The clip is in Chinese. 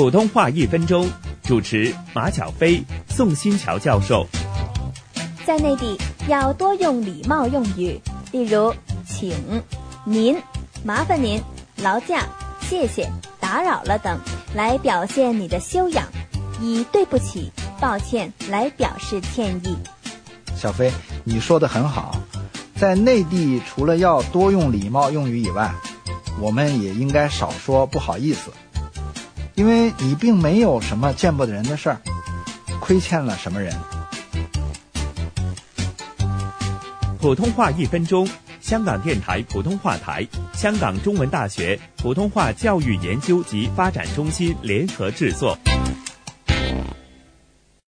普通话一分钟，主持马小飞、宋新桥教授。在内地要多用礼貌用语，例如“请”“您”“麻烦您”“劳驾”“谢谢”“打扰了”等，来表现你的修养；以“对不起”“抱歉”来表示歉意。小飞，你说的很好。在内地，除了要多用礼貌用语以外，我们也应该少说不好意思，因为你并没有什么见不得人的事儿，亏欠了什么人。普通话一分钟，香港电台普通话台、香港中文大学普通话教育研究及发展中心联合制作。